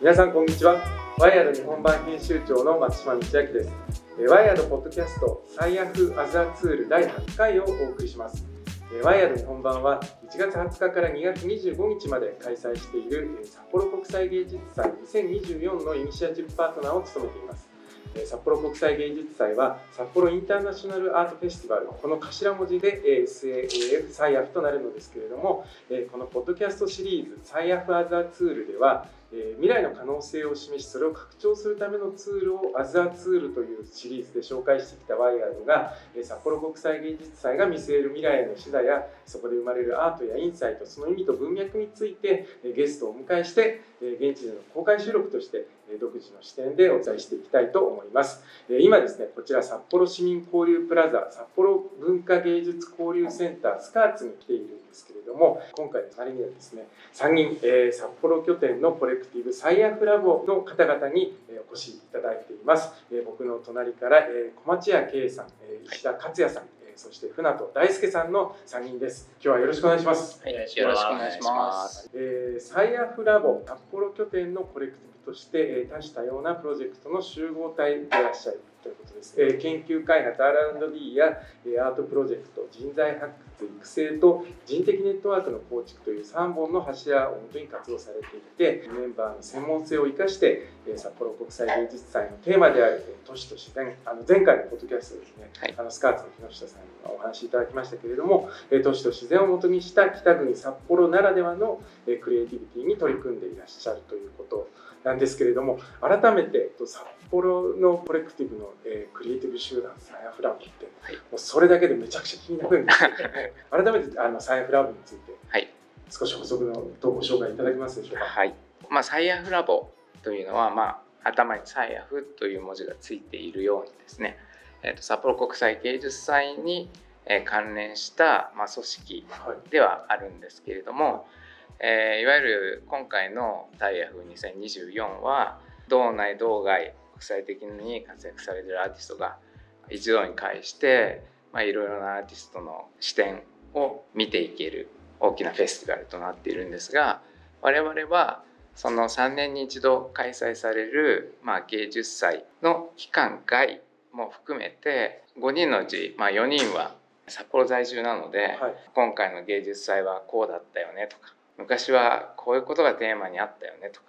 皆さんこんにちは。ワイヤード日本版編集長の松島道明です。ワイヤードポッドキャスト最悪アザーツール第8回をお送りします。ワイヤード日本版は1月20日から2月25日まで開催している札幌国際芸術祭2024のイニシアチブパートナーを務めています。札幌国際芸術祭は札幌インターナショナルアートフェスティバルこの頭文字で SAAF サイアフとなるのですけれどもこのポッドキャストシリーズサイアフアザーツールではえ未来の可能性を示しそれを拡張するためのツールをアザーツールというシリーズで紹介してきたワイヤードが、え札幌国際芸術祭が見据える未来への手段やそこで生まれるアートやインサイトその意味と文脈について、えゲストをお迎えして、え現地での公開収録として独自の視点でお伝えしていきたいと思います。今ですね、こちら札幌市民交流プラザ札幌文化芸術交流センタースカーツに来ているんですけれども、今回の隣にはですね、3人、えー、札幌拠点のコレクティブサイアフラボの方々にお越しいただいています。僕の隣から、え小町屋圭さん、石田克也さん、そして船戸大輔さんの3人です。今日はよろしくお願いします。はい、よろしくお願いします。えー、サイアフラボ札幌拠点のコレクティブとして、えー、多種多様なプロジェクトの集合体でいらっしゃるということです。えー、研究開発 R&D や、えー、アートプロジェクト、人材発掘育成と人的ネットワークの構築という3本の柱をもとに活動されていて、メンバーの専門性を生かして、えー、札幌国際芸術祭のテーマである、えー、都市と自然、あの前回のポッドキャストですね、はい、あのスカーツの木下さんにお話しいただきましたけれども、えー、都市と自然をもとにした北国札幌ならではの、えー、クリエイティビティに取り組んでいらっしゃるということなんですけれども改めて札幌のコレクティブの、えー、クリエイティブ集団サイアフラブって、はい、もうそれだけでめちゃくちゃ気になるんですけど、ね、改めてあのサイアフラブについて、はい、少し補足のとご紹介いただけますでしょうか？はい。まあ、サイアフラボというのは、まあ、頭にサイアフという文字がついているようにですね、えーと、札幌国際芸術祭に、えー、関連した、まあ、組織ではあるんですけれども、はいえー、いわゆる今回のタイヤフ2024は道内道外国際的に活躍されているアーティストが一堂に会していろいろなアーティストの視点を見ていける大きなフェスティバルとなっているんですが我々はその3年に一度開催される、まあ、芸術祭の期間外も含めて5人のうち、まあ、4人は札幌在住なので、はい、今回の芸術祭はこうだったよねとか昔はこういうことがテーマにあったよねとか、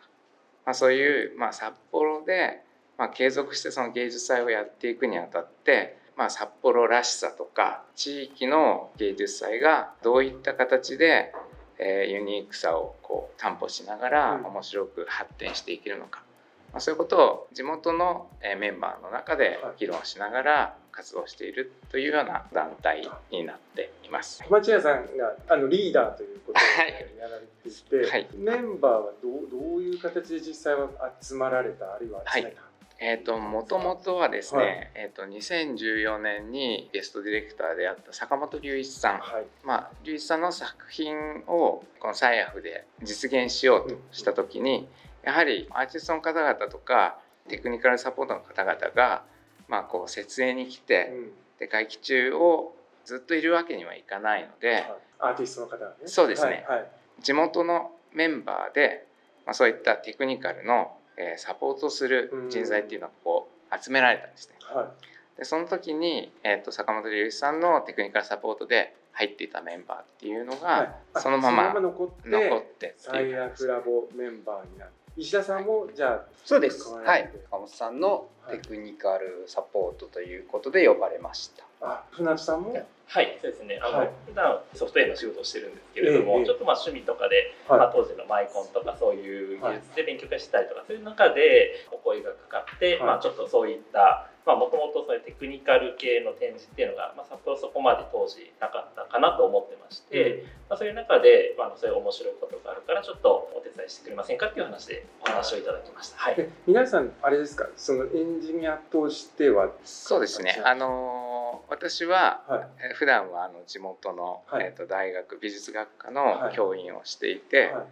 まあ、そういう、まあ、札幌で、まあ、継続してその芸術祭をやっていくにあたって、まあ、札幌らしさとか地域の芸術祭がどういった形で、えー、ユニークさをこう担保しながら面白く発展していけるのか、まあ、そういうことを地元のメンバーの中で議論しながら活動しているというような団体になっています。町屋さんがあのリーダーということでやられていて、はい、メンバーはどうどういう形で実際は集まられたあるいは集めた、はい。えーと、もともとはですね、はい、えーと、2014年にゲストディレクターであった坂本龍一さん、はい、まあ、龍一さんの作品をこのサイアフで実現しようとした時に、うん、やはりアーティストの方々とかテクニカルサポートの方々がまあ、こう設営に来て、で会期中をずっといるわけにはいかないので、アーティストの方ね。そうですね、はいはい、地元のメンバーで、まあ、そういったテクニカルの、えー、サポートする人材っていうのがこう集められたんですね。はい、でその時に、えーと、坂本龍一さんのテクニカルサポートで入っていたメンバーっていうのが、そのまま残って残って最悪ラボメンバーになって石田さんもじゃあそうです。はい。坂本さんのテクニカルサポートということで呼ばれました、あ船津さんも？はいそうですね。あの、はい、普段ソフトウェアの仕事をしてるんですけれども、えー、ちょっとまあ趣味とかで、はい、まあ、当時のマイコンとかそういう技術で勉強会したりとか、そういう中でお声がかかって、まあ、ちょっとそういったもともとそういうテクニカル系の展示っていうのが、まあ、札幌そこまで当時なかったかなと思ってまして、うん、まあ、そういう中で、まあ、そういう面白いことがあるからちょっとお手伝いしてくれませんかっていう話でお話をいただきました。はい、皆さんあれですか？そのエンジニアとしてはそうですね。あの私は、はい、普段はあの地元の、はい、えーと、大学美術学科の教員をしていて、はい、いわ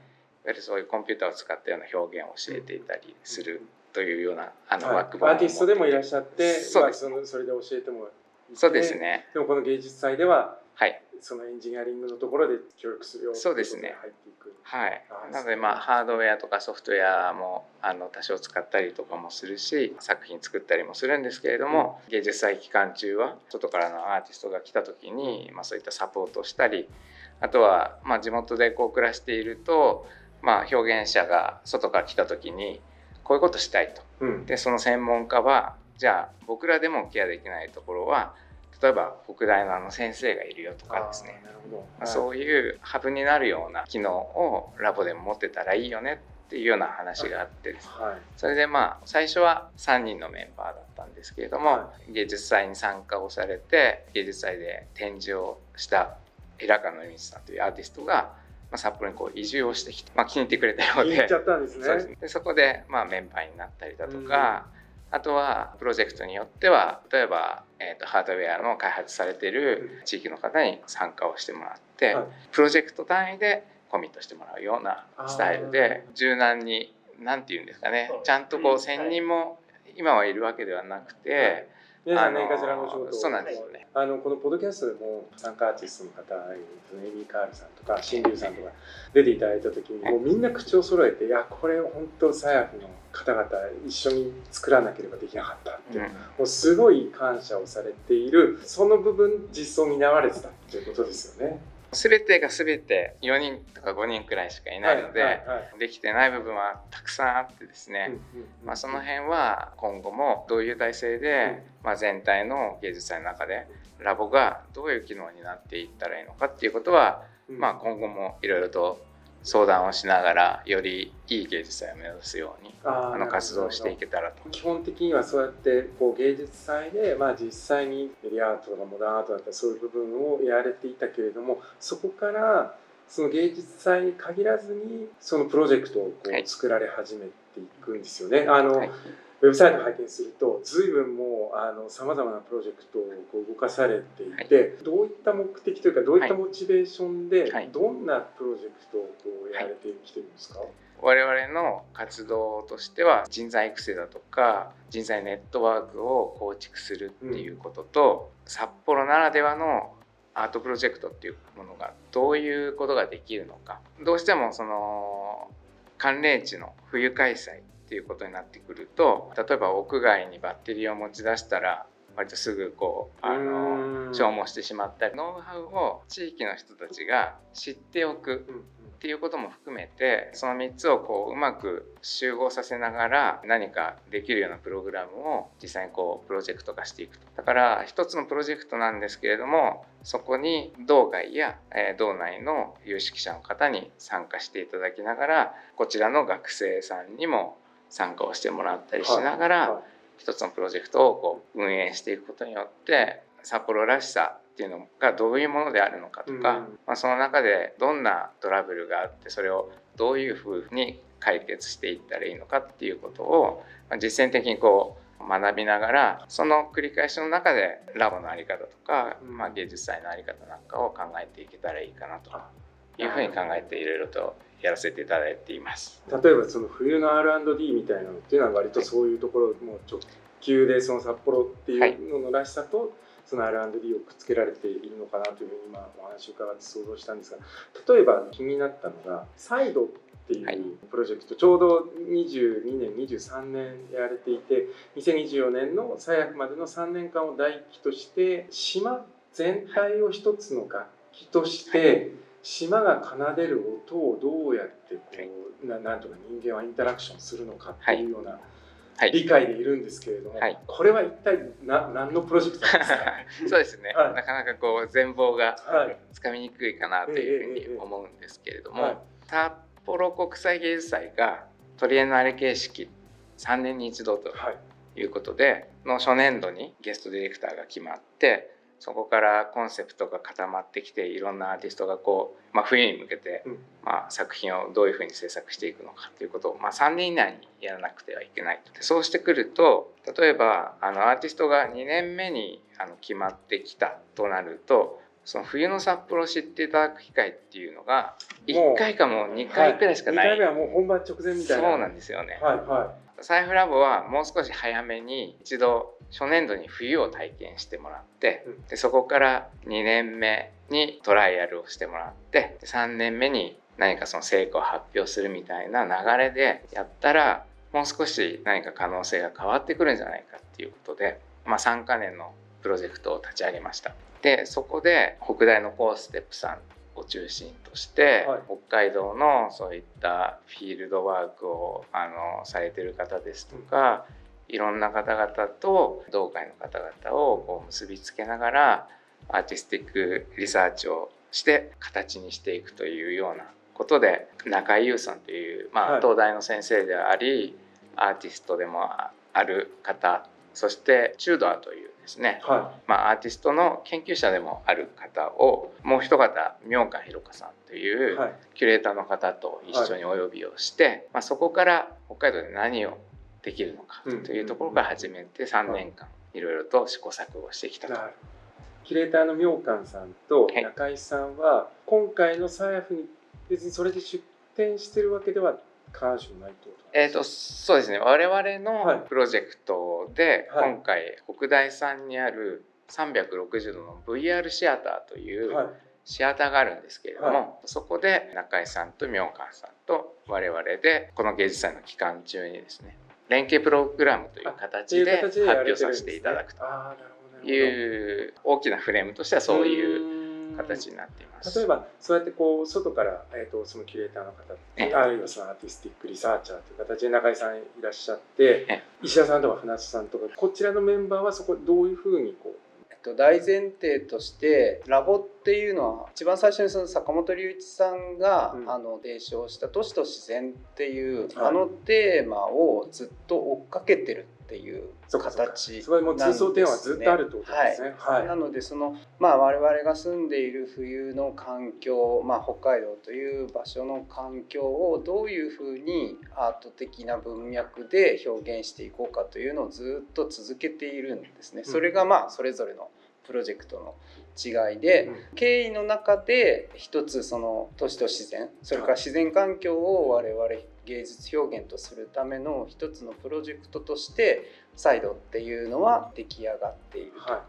ゆるそういうコンピューターを使ったような表現を教えていたりするというようなあの、はい、アーティストでもいらっしゃってそうです、まあ、そのそれで教えてもそうですね。でもこの芸術祭でははいそのエンジニアリングのところで協力するよそうですね。入っていく。はい。あ、なのでまあハードウェアとかソフトウェアもあの多少使ったりとかもするし作品作ったりもするんですけれども、芸術祭期間中は外からのアーティストが来た時に、まあ、そういったサポートをしたりあとはまあ地元でこう暮らしていると、まあ、表現者が外から来た時にこういうことしたいと。うん。でその専門家はじゃあ僕らでもケアできないところは例えば北大のあの先生がいるよとかですね。なるほど、まあそういうハブになるような機能をラボでも持ってたらいいよねっていうような話があってですね。はい。それでまあ最初は3人のメンバーだったんですけれども、は芸術祭に参加をされて芸術祭で展示をした平川の道さんというアーティストが、まあ、札幌にこう移住をしてきて、まあ、気に入ってくれたようで。言っちゃったんですね。そうです。ねでそこでまあメンバーになったりだとか、あとはプロジェクトによっては例えば、えー、とハードウェアの開発されている地域の方に参加をしてもらって、はい。プロジェクト単位でコミットしてもらうようなスタイルで柔軟に何て言うんですかねちゃんとこううん。1,000人も今はいるわけではなくて、あのそうなんですよね。あのこのポッドキャストでも参加アーティストの方そのエミー・カールさんとか新竜さんとか出ていただいた時にもうみんな口を揃えていやこれ本当サヤフの方々一緒に作らなければできなかったって、うん。もうすごい感謝をされているその部分実装を担われてたっていうことですよね。全てが全て4人とか5人くらいしかいないので、はいはいはい。できてない部分はたくさんあってですね、うんうんうんまあ、その辺は今後もどういう体制で、まあ、全体の芸術祭の中でラボがどういう機能になっていったらいいのかっていうことは、うん。まあ、今後もいろいろと相談をしながらよりいい芸術祭を目指すようにあの活動をしていけたらと。基本的にはそうやってこう芸術祭で、まあ、実際にメディアアートとかモダンアートだったりそういう部分をやられていたけれどもそこからその芸術祭に限らずにそのプロジェクトをこはいう作られ始めていくんですよね。あのはいウェブサイトを拝見すると随分もうさまざまなプロジェクトをこう動かされていて、どういった目的というかどういったモチベーションで、はい。どんなプロジェクトをこうやられてきてるんですか、我々の活動としては人材育成だとか人材ネットワークを構築するっていうことと、札幌ならではのアートプロジェクトっていうものがどういうことができるのか。どうしてもその寒冷地の冬開催っていうことになってくると例えば屋外にバッテリーを持ち出したら割とすぐこうあうの消耗してしまったりノウハウを地域の人たちが知っておくっていうことも含めてその3つをこううまく集合させながら何かできるようなプログラムを実際にこうプロジェクト化していくと。だから一つのプロジェクトなんですけれどもそこに道外や、えー道内の有識者の方に参加していただきながらこちらの学生さんにも参加をしてもらったりしながら、はい。一つのプロジェクトをこう運営していくことによって札幌らしさっていうのがどういうものであるのかとか、うん。まあ、その中でどんなトラブルがあってそれをどういうふうに解決していったらいいのかっていうことをまあ実践的にこう学びながらその繰り返しの中でラボの在り方とか、うん。まあ、芸術祭の在り方なんかを考えていけたらいいかなとあいうふうに考えていろいろとやらせていただいています。例えばその冬の R&D みたいなのっていうのは割とそういうところもう直球でその札幌っていうののらしさとその R&D をくっつけられているのかなというふうに今お話を伺って想像したんですが例えば気になったのがサイドっていはいうプロジェクト、ちょうど22年23年やられていて2024年の最悪までの3年間を第一期として島全体を一つの楽器として、島が奏でる音をどうやってこう、ななんとか人間はインタラクションするのかっていうようなはい、理解でいるんですけれども、はい。これは一体な何のプロジェクトなんですか？そうですね、はい。なかなかこう全貌がはい。つかみにくいかなというふうに思うんですけれども、はい札幌国際芸術祭がトリエンナーレ形式3年に一度とはい。いうことでの初年度にゲストディレクターが決まってそこからコンセプトが固まってきていろんなアーティストがこう、まあ、冬に向けて、うん。まあ、作品をどういうふうに制作していくのかということを、まあ、3年以内にやらなくてはいけないでそうしてくると例えばあのアーティストが2年目にあの決まってきたとなるとその冬の札幌を知っていただく機会っていうのがもう1回かもう2回くらいしかない、2回目はもう本番直前みたいな。そうなんですよね。はいは財布ラボはもう少し早めに一度初年度に冬を体験してもらってでそこから2年目にトライアルをしてもらって3年目に何かその成果を発表するみたいな流れでやったらもう少し何か可能性が変わってくるんじゃないかっていうことで、まあ、3か年のプロジェクトを立ち上げました。でそこで北大のコーステップさんを中心として、はい、北海道のそういったフィールドワークをあのされてる方ですとか、いろんな方々と同会の方々をこう結びつけながらアーティスティックリサーチをして形にしていくというようなことで中井優さんという、まあ、東大の先生であり、アーティストでもある方そしてチュードアというですね、はい、まあ、アーティストの研究者でもある方をもう一方明川ひろ香さんというキュレーターの方と一緒にお呼びをして、はい、まあ、そこから北海道で何をできるのかというところから始めて3年間いろいろと試行錯誤してきたと。キュレーターの明観さんと中井さんは今回のサヤフに別にそれで出展してるわけでは必ずしもないってことえーと、そうですね。我々のプロジェクトで、はい、今回北大さんにある360度の VR シアターというシアターがあるんですけれども、はい、そこで中井さんと明観さんと我々でこの芸術祭の期間中にですね連携プログラムという形で発表させていただくという大きなフレームとしてはそういう形になっています。例えばそうやってこう外から、えーと、そのキュレーターの方あるいはそのアーティスティックリサーチャーという形で中井さんいらっしゃって石田さんとか船津さんとかこちらのメンバーはそこどういうふうにこうと大前提としてラボっていうのは一番最初にその坂本龍一さんが、うん、あの提唱した「都市と自然」っていう、はい、あのテーマをずっと追っかけてるっていう形。すごいもう通奏点はずっとあるってことですね。はい、はい、なのでそのまあ我々が住んでいる冬の環境、まあ、北海道という場所の環境をどういうふうにアート的な文脈で表現していこうかというのをずっと続けているんですね。それがまあそれぞれのプロジェクトの違いで、経緯の中で一つその都市と自然それから自然環境を我々芸術表現とするための一つのプロジェクトとしてサイドっていうのは出来上がっていると。はい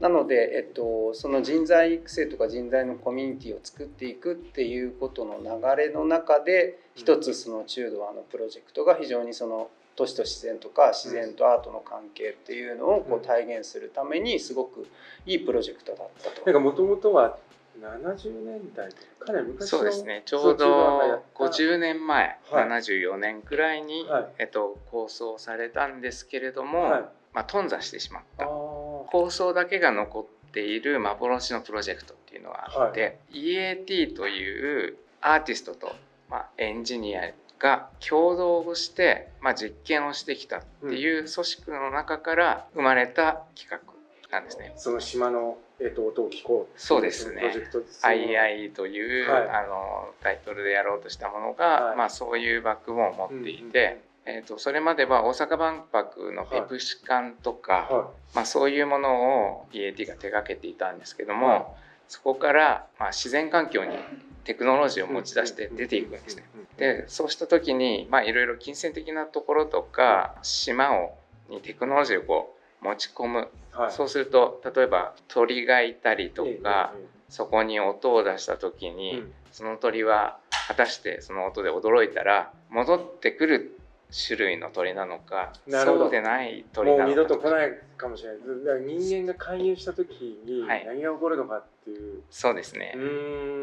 なので、えっと、その人材育成とか人材のコミュニティを作っていくっていうことの流れの中で一つその中度アのプロジェクトが非常にその都市と自然とか自然とアートの関係っていうのをこう体現するためにすごくいいプロジェクトだったと。なんかもともとは70年代かなり昔そうですね。ちょうど50年前、はい、74年くらいに、はい、えっと、構想されたんですけれども、はい、まあ、頓挫してしまった。構想だけが残っている幻のプロジェクトっていうのがあって、EAT というアーティストと、まあ、エンジニアが共同をして、まあ、実験をしてきたっていう組織の中から生まれた企画なんですね。その島のえっと、音を聞こうそうですね。II という、はい、あのタイトルでやろうとしたものが、はい、まあそういうバックボーンを持っていて、うん、えっとそれまでは大阪万博のペプシカンとか、はい、まあそういうものを EAT が手がけていたんですけども、そこからまあ自然環境にテクノロジーを持ち出して出ていくんですね。でそうした時にまあいろいろ金銭的なところとか島をにテクノロジーをこう持ち込む。はい、そうすると例えば鳥がいたりとか、そこに音を出した時に、うん、その鳥は果たしてその音で驚いたら戻ってくる種類の鳥なのかそうでない鳥なのかもう二度と来ないかもしれない。だから人間が介入した時に何が起こるのかっていう、はい、そうですね。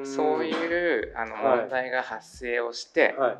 そういうあの問題が発生をして、はい、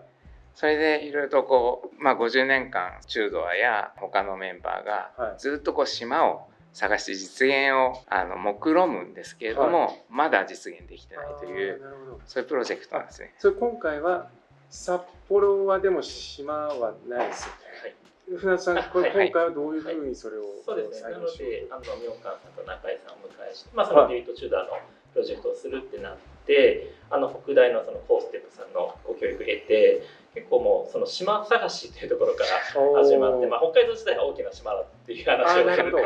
それでいろいろとこう、まあ、50年間中ドアや他のメンバーがずっとこう島を探して実現をあの目論むんですけれども、はい、まだ実現できてないというそういうプロジェクトなんですね。それ今回は札幌はでも島はないですよね。はい。船さん、これ今回はどういうふうにそれを、はい、そうですね。なので、あの明川さんと中井さんを迎えして、まあそのデビットチューダーのプロジェクトをするってなって、あの北大のそのコーステップさんのご教育を得て、結構もうその島探しっていうところから始まって、まあ、北海道自体は大きな島だっていう話をすると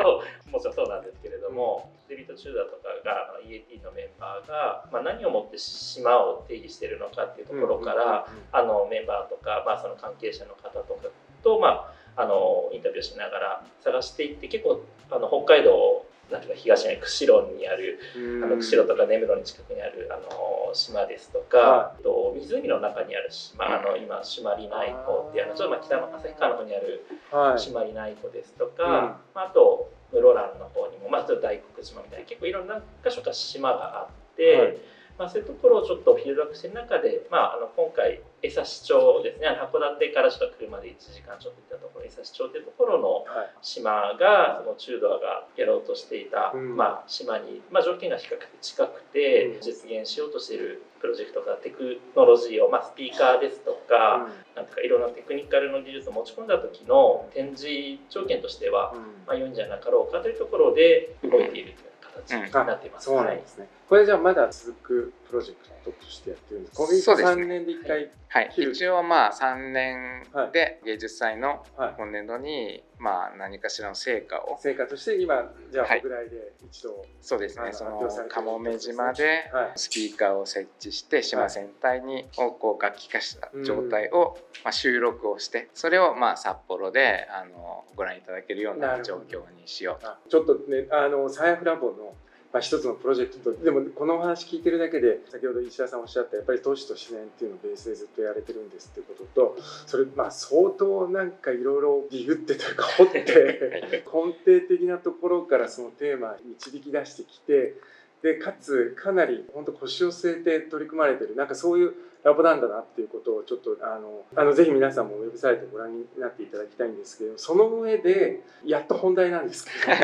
もちろんそうなんですけれども、デビット・チューダーとかが EAT のメンバーが、まあ、何をもって島を定義してるのかっていうところから、あのメンバーとか、まあ、その関係者の方とかと、まああのインタビューしながら探していって結構あの北海道なんか東に釧路にあるあの釧路とか根室に近くにあるあの島ですとか、はい、と湖の中にある島あの今朱鞠内湖っていうのちょっとまあ北の旭川の方にある朱鞠内湖ですとか、はい、あと室蘭の方にも、まあ、大黒島みたいな結構いろんな箇所か島があって。はいまあ、そういうところをちょっとフィールドバックしてる中で、まあ、あの今回江差町ですね。函館からちょっと車で1時間ちょっと行ったところ江差町っていうところの島が、その中ドアがやろうとしていた、まあ、島に、まあ、条件が比較的近くて、実現しようとしているプロジェクトがテクノロジーを、まあ、スピーカーですとか,、なんとかいろんなテクニカルの技術を持ち込んだ時の展示条件としては、まあ、良いんじゃなかろうかというところで動いているという形になっています。そうなんですね、これじゃあまだ続くプロジェクトとしてやってるんですか？そうです、ね、3年で1回はい、一応まあ3年で芸術祭の今年度にまあ何かしらの成果を成果として今じゃあ国内で一度、そうですね。そのかもめ島でスピーカーを設置して島全体にをこう楽器化した状態をまあ収録をしてそれをまあ札幌であのご覧いただけるような状況にしようと。ちょっとねあのサイアフラボのまあ、一つのプロジェクトとでもこのお話聞いてるだけで先ほど石田さんおっしゃったやっぱり都市と自然っていうのをベースでずっとやれてるんですっていうこととそれまあ相当なんかいろいろディグってというか掘って 根底的なところからそのテーマ導き出してきてでかつかなり本当腰を据えて取り組まれてる。なんかそういうラボなんだなっていうことをちょっとあのあのぜひ皆さんもウェブサイトご覧になっていただきたいんですけどその上でやっと本題なんですけど。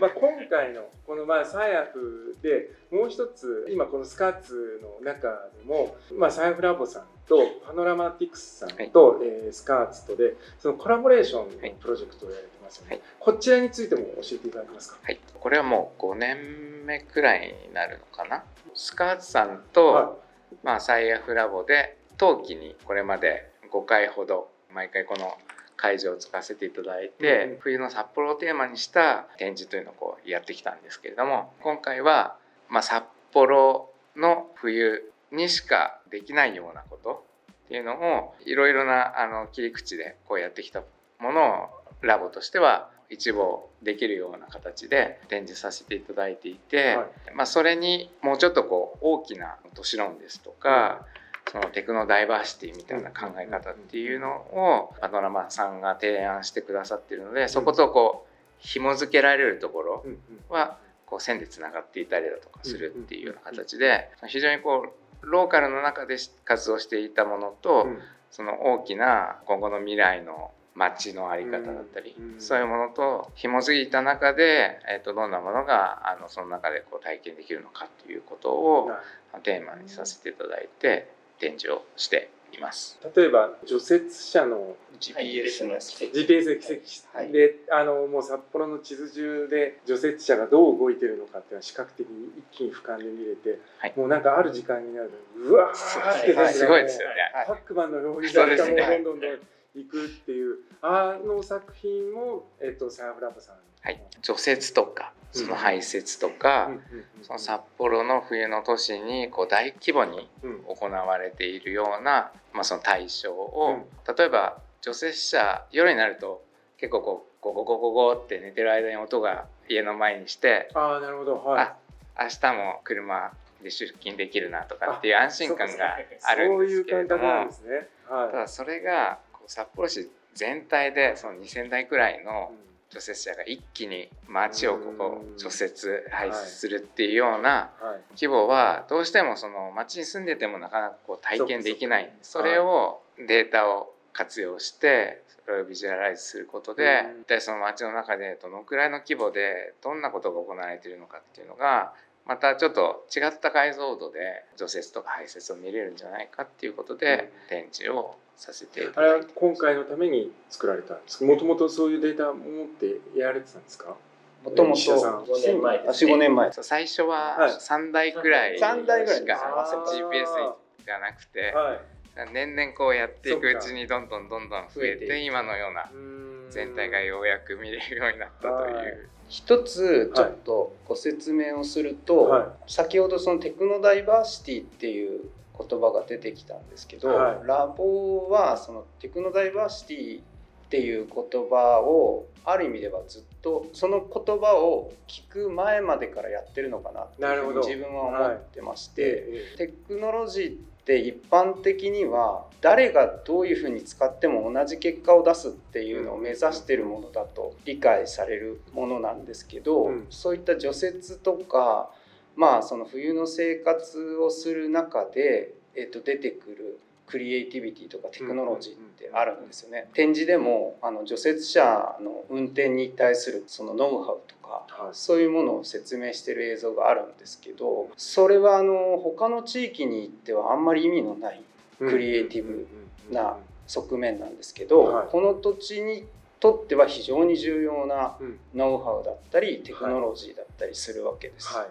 まあ今回のこのまあサイアフでもう一つ今このスカーツの中でも、まあ、サイアフラボさんとパノラマティクスさんと、はい、えー、スカーツとでそのコラボレーションのプロジェクトをやられてますよね、はい、こちらについても教えていただけますか、はい、これはもう5年目くらいになるのかな？スカーツさんと、はい、まあ、サイアフラボで冬季にこれまで5回ほど毎回この会場を使わせていただいて、うん、冬の札幌をテーマにした展示というのをこうやってきたんですけれども今回は、まあ、札幌の冬にしかできないようなことっていうのをいろいろなあの切り口でこうやってきたものをラボとしては一望できるような形で展示させていただいていて、はい、まあ、それにもうちょっとこう大きな都市論ですとか、そのテクノダイバーシティみたいな考え方っていうのをパノラマさんが提案してくださってるのでそことこう紐付けられるところはこう線でつながっていたりだとかするっていうような形で非常にこうローカルの中で活動していたものとその大きな今後の未来の街の在り方だったり、そういうものと紐づいた中で、えー、とどんなものがあのその中でこう体験できるのかということをテーマにさせていただいて展示をしています。例えば除雪車の GPS の奇跡。GPS の奇跡、はい、であのもう札幌の地図上で除雪車がどう動いてるのかっていうのは視覚的に一気に俯瞰で見れて、はい、もうなんかある時間になるとうわーって、はい、すごい。ですよねパックマンのようになんかもうどんどんどん行くっていうあの作品も、えっと、サーフラボさんはい、除雪とかその排泄とか、その札幌の冬の都市にこう大規模に行われているような、まあ、その対象を、例えば除雪車夜になると結構こうゴゴゴゴゴって寝てる間に音が家の前にしてあなるほど、はい、あ明日も車で出勤できるなとかっていう安心感があるんですけれども、ね。はい、ただそれが札幌市全体でその2,000台くらいの除雪車が一気に街をここ除雪排出するっていうような規模はどうしてもその街に住んでてもなかなかこう体験できない。それをデータを活用してそれをビジュアライズすることで一体その街の中でどのくらいの規模でどんなことが行われているのかっていうのがまたちょっと違った解像度で除雪とか排雪を見れるんじゃないかっていうことで展示をさせて。あれは今回のために作られたんですもともとそういうデータを持ってやられてたんですか？もともと5年前です、年前。最初は3台くらいしか GPS がなくて、はい、年々こうやっていくうちにどんどんどんどん増えて今のような全体がようやく見れるようになったという。一つちょっとご説明をすると、はい、先ほどそのテクノダイバーシティっていう言葉が出てきたんですけど、はい、ラボはそのテクノダイバーシティっていう言葉をある意味ではずっとその言葉を聞く前までからやってるのかなって自分は思ってまして、はい、テクノロジーって一般的には誰がどういうふうに使っても同じ結果を出すっていうのを目指してるものだと理解されるものなんですけど、うん、そういった除雪とかまあその冬の生活をする中で、えっと、出てくるクリエイティビティとかテクノロジーってあるんですよね。展示でもあの除雪車の運転に対するそのノウハウとか、はい、そういうものを説明してる映像があるんですけどそれはあの他の地域に行ってはあんまり意味のないクリエイティブな側面なんですけど、はい、この土地にとっては非常に重要なノウハウだったりテクノロジーだったりするわけです。だ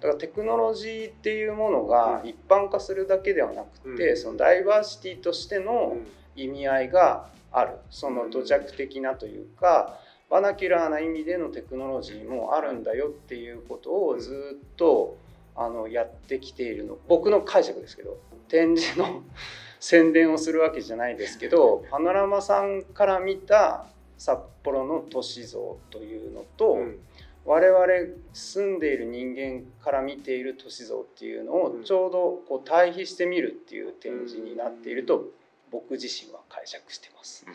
からテクノロジーっていうものが一般化するだけではなくて、そのダイバーシティとしての意味合いがある。その土着的なというかバナキュラーな意味でのテクノロジーもあるんだよっていうことをずっとあのやってきているの。僕の解釈ですけど展示の 宣伝をするわけじゃないですけどパノラマさんから見た札幌の都市像というのと、うん、我々住んでいる人間から見ている都市像っていうのをちょうどこう対比してみるっていう展示になっていると僕自身は解釈してます。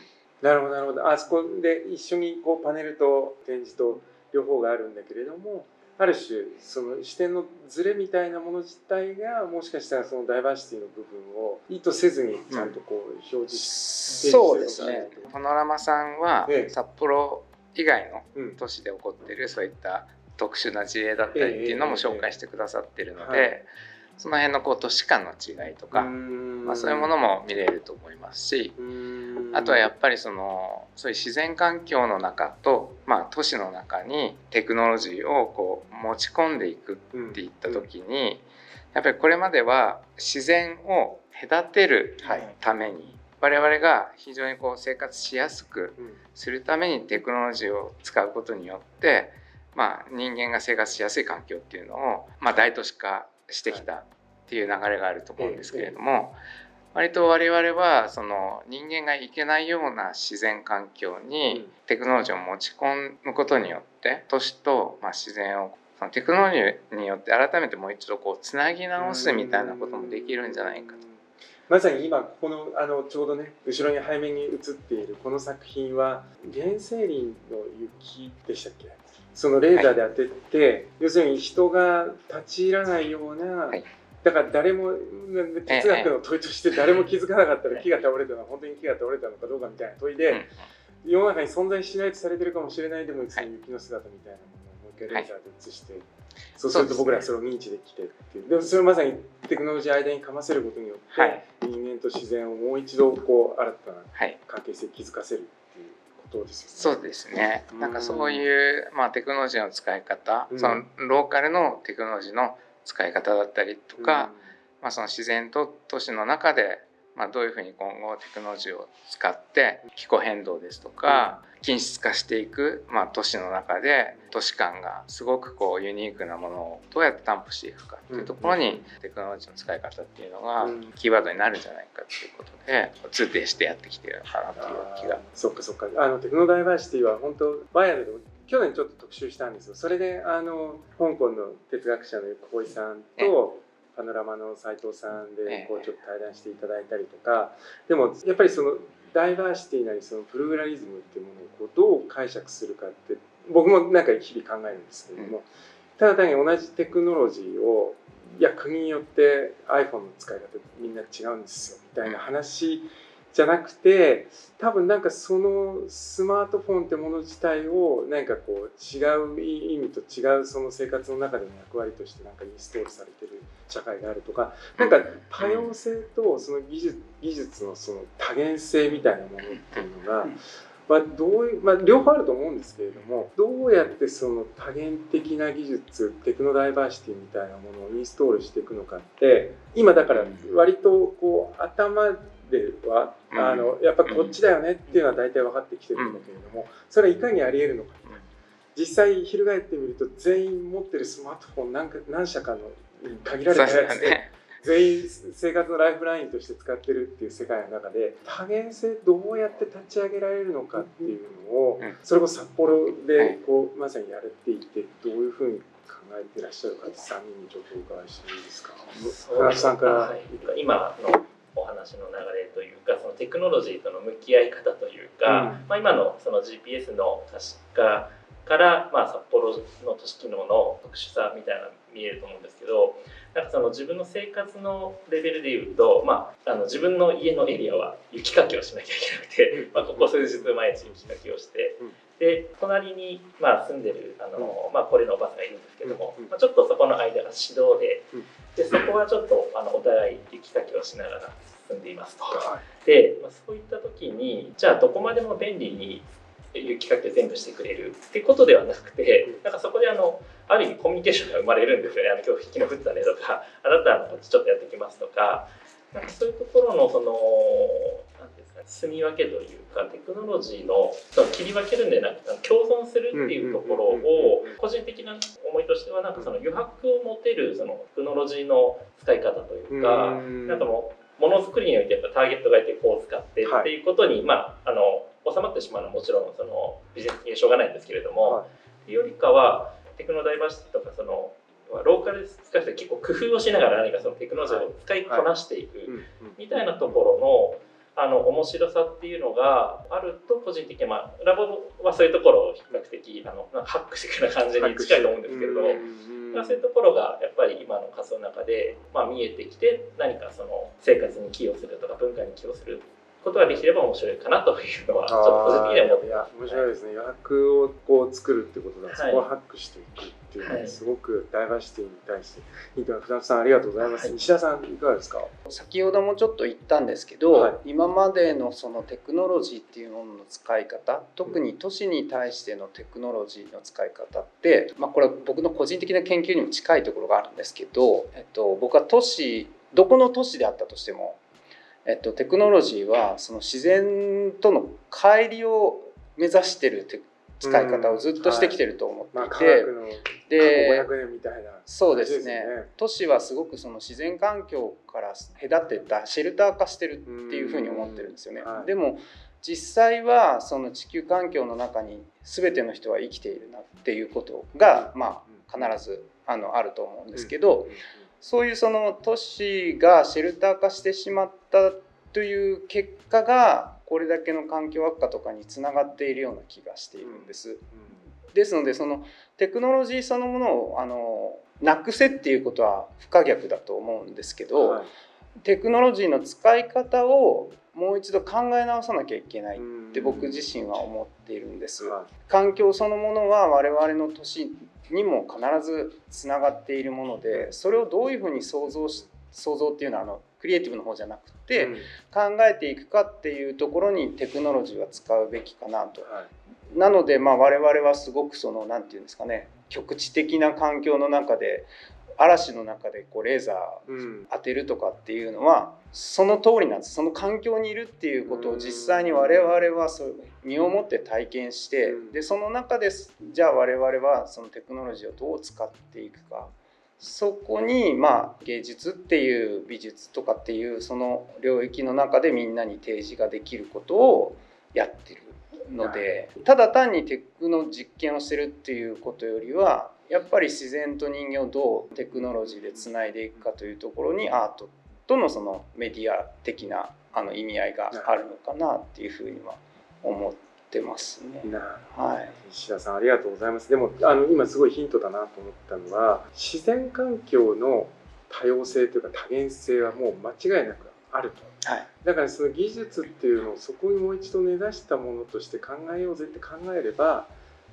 なるほどなるほど。あそこで一緒にこうパネルと展示と両方があるんだけれどもある種その視点のズレみたいなもの自体がもしかしたらそのダイバーシティの部分を意図せずにちゃんとこう表示して、うん、そうですね。パノラマさんは札幌以外の都市で起こっているそういった特殊な事例だったりっていうのも紹介してくださってるので、その辺のこう都市間の違いとか、まあ、そういうものも見れると思いますしあとはやっぱりそのそういう自然環境の中と、まあ、都市の中にテクノロジーをこう持ち込んでいくっていった時にやっぱりこれまでは自然を隔てるために、我々が非常にこう生活しやすくするためにテクノロジーを使うことによって、まあ、人間が生活しやすい環境っていうのを、まあ、大都市化してきたっていう流れがあると思うんですけれども、割と我々はその人間がいけないような自然環境にテクノロジーを持ち込むことによって都市とまあ自然をそのテクノロジーによって改めてもう一度こうつなぎ直すみたいなこともできるんじゃないかと。まさに今ここのあのちょうどね後ろに背面に映っているこの作品は原生林の雪でしたっけ？そのレーザーで当てて、はい、要するに人が立ち入らないような、はい、だから誰も哲学の問いとして誰も気づかなかったら木が倒れたのは本当に木が倒れたのかどうかみたいな問いで、世の中に存在しないとされてるかもしれないでも雪の姿みたいなものをもう一回レーザーで映して、そうすると僕らそれを認知できてっていう。でもそれまさにテクノロジー間にかませることによって、人間と自然をもう一度こう新たな関係性築かせることですよね。そうですね。なんかそういうまあテクノロジーの使い方、うん、そのローカルのテクノロジーの使い方だったりとか、うん、まあその自然と都市の中でまあどういうふうに今後テクノロジーを使って気候変動ですとか、均質化していく、まあ、都市の中で都市間がすごくこうユニークなものをどうやって担保していくかっていうところにテクノロジーの使い方っていうのがキーワードになるんじゃないかっていうことで通底してやってきてるのかなという気が。そっかそっか。あのテクノダイバーシティは本当バイアルで去年ちょっと特集したんですよ。それであの香港の哲学者の横井さんとパノラマの斉藤さんでこうちょっと対談していただいたりとか。でもやっぱりそのダイバーシティなりそのプルーラリズムっていうものをこうどう解釈するかって僕もなんか日々考えるんですけれども、ただ単に同じテクノロジーをいや国によって iPhone の使い方みんな違うんですよみたいな話じゃなくて多分なんかそのスマートフォンってもの自体を何かこう違う意味と違うその生活の中での役割としてなんかインストールされてる社会があるとかなんか多様性とその技術技術のその多元性みたいなものっていうのが。まあ、どういう、まあ、両方あると思うんですけれどもどうやってその多元的な技術テクノダイバーシティみたいなものをインストールしていくのかって今だから割とこう頭では、あのやっぱこっちだよねっていうのは大体分かってきてるんだけれども、それはいかにありえるのか実際翻ってみると全員持ってるスマートフォン何か何社かの限られたやつで、全員生活のライフラインとして使ってるっていう世界の中で多元性どうやって立ち上げられるのかっていうのを、それこそ札幌でこうまさにやれていてどういうふうに考えていらっしゃるかって3人にちょっとお伺いしていいですか？船さんから、はい、今のお話の流れというかそのテクノロジーとの向き合い方というか、うん、まあ、今のその GPS の可視化から、まあ、札幌の都市機能の特殊さみたいな見えると思うんですけどなんかその自分の生活のレベルでいうと、まあ、あの自分の家のエリアは雪かきをしなきゃいけなくて、まあ、ここ数日毎日雪かきをして、で隣に、まあ、住んでるあの、まあ、これのおばさんがいるんですけども、まあ、ちょっとそこの間が指導ででそこはちょっとあのお互い雪かきをしながら住んでいますと。で、まあ、そういった時にじゃあどこまでも便利に雪かきを全部してくれるってことではなくてなんかそこであのある意味コミュニケーションが生まれるんですよね「あの今日引きの降ったね」とか「あなたのこっちちょっとやってきます」とかなんかそういうところのその住み分けというかテクノロジーの切り分けるんでなくて共存するっていうところを個人的な思いとしてはなんかその余白を持てるそのテクノロジーの使い方というかなんかもうものづくりにおいてやっぱターゲットがいてこう使ってっていうことに、まああの収まってしまうのはもちろんそのビジネス的にしょうがないんですけれども、はい、よりかはテクノダイバーシティとかそのローカルで使う人は結構工夫をしながら何かそのテクノロジーを使いこなしていくみたいなところのあの面白さっていうのがあると個人的に、まあ、ラボはそういうところを比較的あのハックしていくような感じに近いと思うんですけれどそういうところがやっぱり今の仮想の中で、まあ、見えてきて何かその生活に寄与するとか文化に寄与することができれば面白いかなというのはちょっと個人的には思って面白いですね、予約をこう作るってことだ、そこをハックしていくっていうのはすごくダイバーシティに対していいと船さんありがとうございます、はい、西田さんいかがですか？先ほどもちょっと言ったんですけど、はい、今までのそのテクノロジーっていうものの使い方特に都市に対してのテクノロジーの使い方って、まあ、これは僕の個人的な研究にも近いところがあるんですけど、えっと、僕は都市どこの都市であったとしてもえっと、テクノロジーはその自然との乖離を目指してる使い方をずっとしてきてると思っていて、うんはい、でそうですね。都市はすごくその自然環境から隔てたシェルター化してるっていうふうに思ってるんですよね。はい、でも実際はその地球環境の中に全ての人は生きているなっていうことが、まあ、必ずあのあると思うんですけど、そういうその都市がシェルター化してしまったという結果がこれだけの環境悪化とかにつながっているような気がしているんです。ですのでそのテクノロジーそのものをあのなくせっていうことは不可逆だと思うんですけど、はい、テクノロジーの使い方をもう一度考え直さなきゃいけないって僕自身は思っているんです。環境そのものは我々の都市にも必ずつながっているものでそれをどういうふうに想像し想像っていうのはあのクリエイティブの方じゃなくて、考えていくかっていうところにテクノロジーは使うべきかなと。はい、なのでまあ我々はすごくその何て言うんですかね局地的な環境の中で嵐の中でこうレーザー当てるとかっていうのは、その通りなんです。その環境にいるっていうことを実際に我々はそう身をもって体験して、でその中でじゃあ我々はそのテクノロジーをどう使っていくか。そこにまあ芸術っていう美術とかっていうその領域の中でみんなに提示ができることをやってるのでただ単にテクの実験をしてるっていうことよりはやっぱり自然と人間をどうテクノロジーでつないでいくかというところにアートとのそのメディア的なあの意味合いがあるのかなっていうふうには思ってますね。はい、石田さんありがとうございます。でもあの今すごいヒントだなと思ったのは自然環境の多様性というか多元性はもう間違いなくあると。はい、だからその技術っていうのをそこにもう一度根ざしたものとして考えようぜって考えれば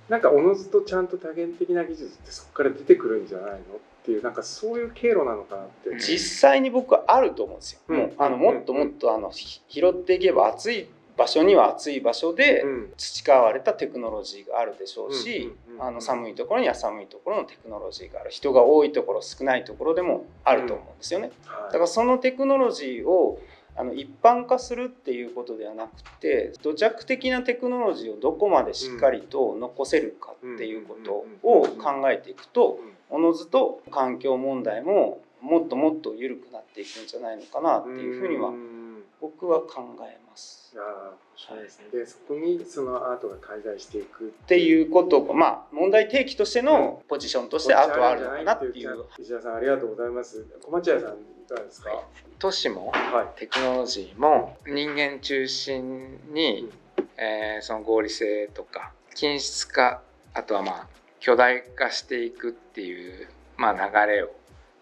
なんかおのずとちゃんと多元的な技術ってそこから出てくるんじゃないのっていうなんかそういう経路なのかなって実際に僕はあると思うんですよ、うん、もうあのもっともっとあの拾っていけば熱い場所には暑い場所で培われたテクノロジーがあるでしょうしあの寒いところには寒いところのテクノロジーがある人が多いところ少ないところでもあると思うんですよね。だからそのテクノロジーをあの一般化するっていうことではなくて土着的なテクノロジーをどこまでしっかりと残せるかっていうことを考えていくとおのずと環境問題ももっともっと緩くなっていくんじゃないのかなっていうふうには僕は考えます。あそうですね、でそこにそのアートが介在していくっていうことまあ問題提起としてのポジションとしてアートはあるのかなっていう。石田さんありがとうございます。小町屋さんいかがですか？都市も、テクノロジーも人間中心に、うん、えー、その合理性とか均質化あとはまあ巨大化していくっていう、まあ、流れを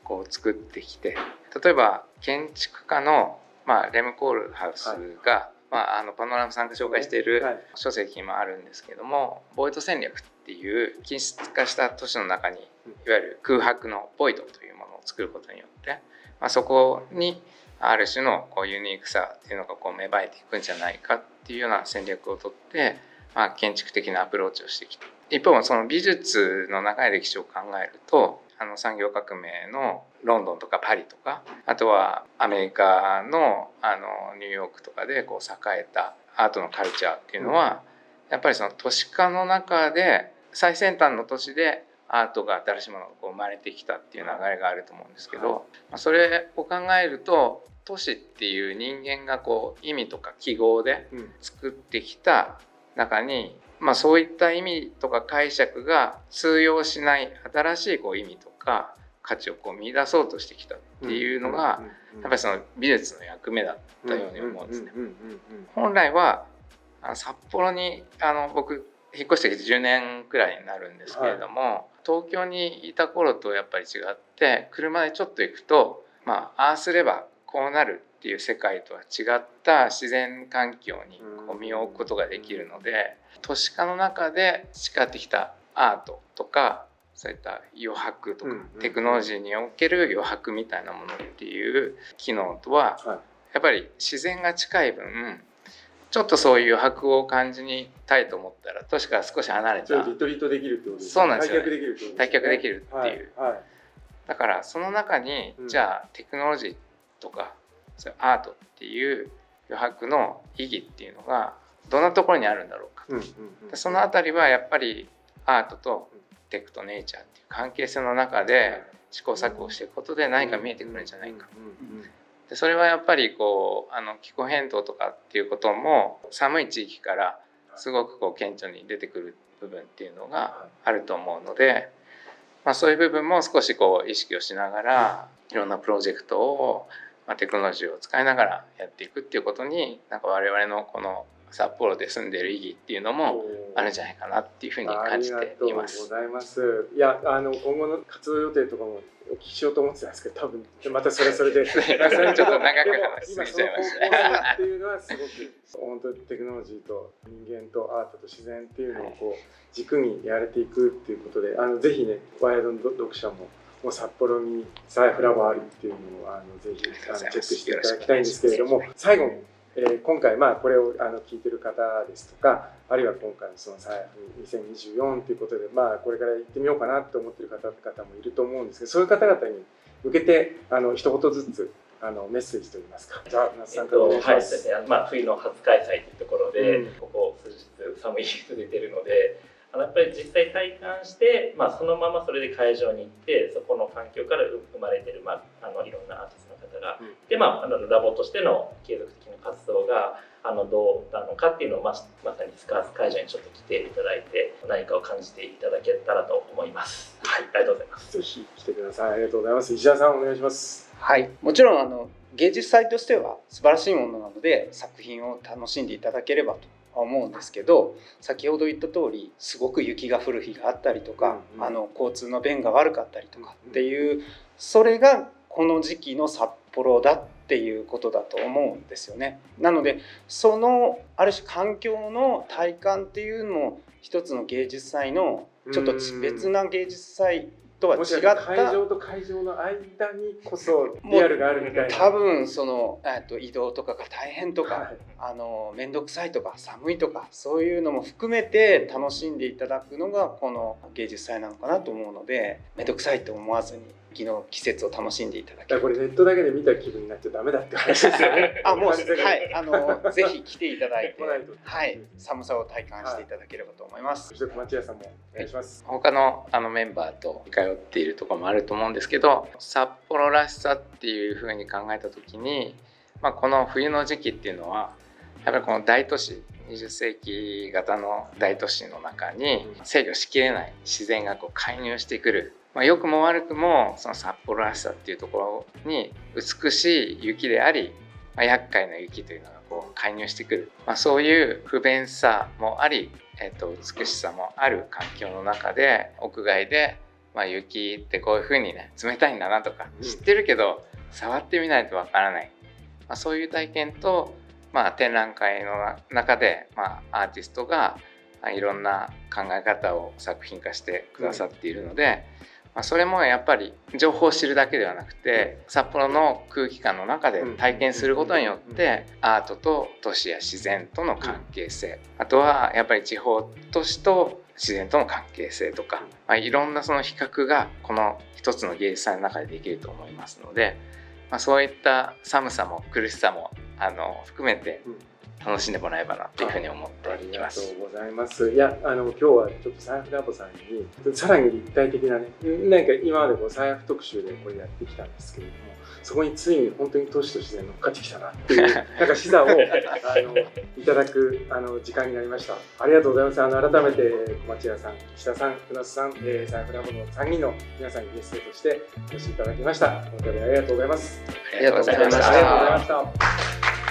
こう作ってきて例えば建築家の、まあ、レム・コールハウスが、はい。まあ、あのパノラマさんが紹介している書籍もあるんですけども、ボイド戦略っていう均質化した都市の中にいわゆる空白のボイドというものを作ることによって、まあ、そこにある種のこうユニークさっていうのがこう芽生えていくんじゃないかっていうような戦略をとって、まあ、建築的なアプローチをしてきた。一方その美術の長い歴史を考えるとあの産業革命のロンドンとかパリとかあとはアメリカのあのニューヨークとかでこう栄えたアートのカルチャーっていうのは、やっぱりその都市化の中で最先端の都市でアートが新しいものがこう生まれてきたっていう流れがあると思うんですけど、まそれを考えると都市っていう人間がこう意味とか記号で作ってきた中にまあ、そういった意味とか解釈が通用しない新しいこう意味とか価値をこう見出そうとしてきたっていうのがやっぱりその美術の役目だったように思うんですね。本来は札幌にあの僕引っ越してきて10年くらいになるんですけれども、はい、東京にいた頃とやっぱり違って車でちょっと行くとまあああすればこうなるっていう世界とは違った自然環境にこう身を置くことができるので都市化の中で培ってきたアートとかそういった余白とか、テクノロジーにおける余白みたいなものっていう機能とは、やっぱり自然が近い分ちょっとそういう余白を感じにたいと思ったら都市から少し離れたリトリートできるってことですね。そうなんですよ、ね、退却できるっていう、はい。はい、だからその中に、じゃあテクノロジーとかアートっていう余白の意義っていうのがどんなところにあるんだろうか、うんうんうん、その辺りはやっぱりアートとテクとネイチャーっていう関係性の中で試行錯誤していくことで何か見えてくるんじゃないか。でそれはやっぱりこうあの気候変動とかっていうことも寒い地域からすごくこう顕著に出てくる部分っていうのがあると思うので、まあ、そういう部分も少しこう意識をしながらいろんなプロジェクトをまあ、テクノロジーを使いながらやっていくっていうことになんか我々のこの札幌で住んでる意義っていうのもあるんじゃないかなっていうふうに感じています。ありがとうございます。いやあの今後の活動予定とかもお聞きしようと思ってたんですけど多分またそれそれで ちょっと長く話しすぎちゃいましたね。っていうのはすごく本当にテクノロジーと人間とアートと自然っていうのをこう軸にやれていくっていうことであのぜひねワイヤード読者ももう札幌にサイフラワーあるっていうのをあのぜひあのチェックしていただきたいんですけれども最後に、えー、今回まあこれをあの聞いてる方ですとかあるいは今回のそのサイフ2024ということでまあこれから行ってみようかなと思ってる方々もいると思うんですけどそういう方々に向けてあの一言ずつあのメッセージといいますか。じゃあ、那須さんからお願いします。えっと、はい、まあ、冬の初開催というところで、うん、ここ数日寒い日続いているので、あのやっぱり実際体感して、まあ、そのままそれで会場に行ってそこの環境から生まれてる、まあ、あのいろんなアーティストが、うん、でまああのラボとしての継続的な活動があのどうなのかっていうのをままさにスカース会場にちょっと来ていただいて何かを感じていただけたらと思います。はい、ありがとうございます。ぜひ来てください。ありがとうございます。石田さんお願いします。はい、もちろんあの芸術祭としては素晴らしいものなので作品を楽しんでいただければと思うんですけど先ほど言った通りすごく雪が降る日があったりとか、うんうん、あの交通の便が悪かったりとかっていうそれがこの時期の札幌だっていうことだと思うんですよね。なのでそのある種環境の体感っていうのも一つの芸術祭のちょっと別な芸術祭とは違った。会場と会場の間にこそリアルがあるみたいな。多分その、えっと、移動とかが大変とか、はい、あの面倒くさいとか寒いとかそういうのも含めて楽しんでいただくのがこの芸術祭なのかなと思うので面倒くさいと思わずに秋の季節を楽しんでいただけこれネットだけで見た気分になっちゃダメだって話ですよね。あもうはいあのぜひ来ていただいてはい寒さを体感していただければと思います。そして町屋さんもお願いします。他のあのメンバーと通っているところもあると思うんですけど、札幌らしさっていうふうに考えた時に、まあこの冬の時期っていうのはやっぱりこの大都市20世紀型の大都市の中に制御しきれない自然がこう介入してくる、まあ、良くも悪くもその札幌らしさっていうところに美しい雪であり、まあ、厄介な雪というのがこう介入してくる、まあ、そういう不便さもあり、えー、と美しさもある環境の中で屋外で、まあ、雪ってこういうふうにね冷たいんだなとか知ってるけど触ってみないとわからない、まあ、そういう体験とまあ、展覧会の中で、まあ、アーティストがいろんな考え方を作品化してくださっているので、まあ、それもやっぱり情報を知るだけではなくて札幌の空気感の中で体験することによってアートと都市や自然との関係性。あとはやっぱり地方都市と自然との関係性とか、まあ、いろんなその比較がこの一つの芸術祭の中でできると思いますので、まあ、そういった寒さも苦しさもあの含めて楽しんでもらえばなというふうに思っています。ありがとうございます。いや、あの今日はちょっと財布ラボさんにさらに立体的なね、なんか今までこう財布特集でこれやってきたんですけれども、そこについに本当に都市と自然乗っかってきたなっていう なんか視座をあのいただくあの時間になりました。ありがとうございます。あの改めて小町屋さん、岸田さん、船津さん、えー、財布ラボの3人の皆さんにゲストとしてお越しいただきました。本当にありがとうございます。ありがとうございました。ありがとうございました。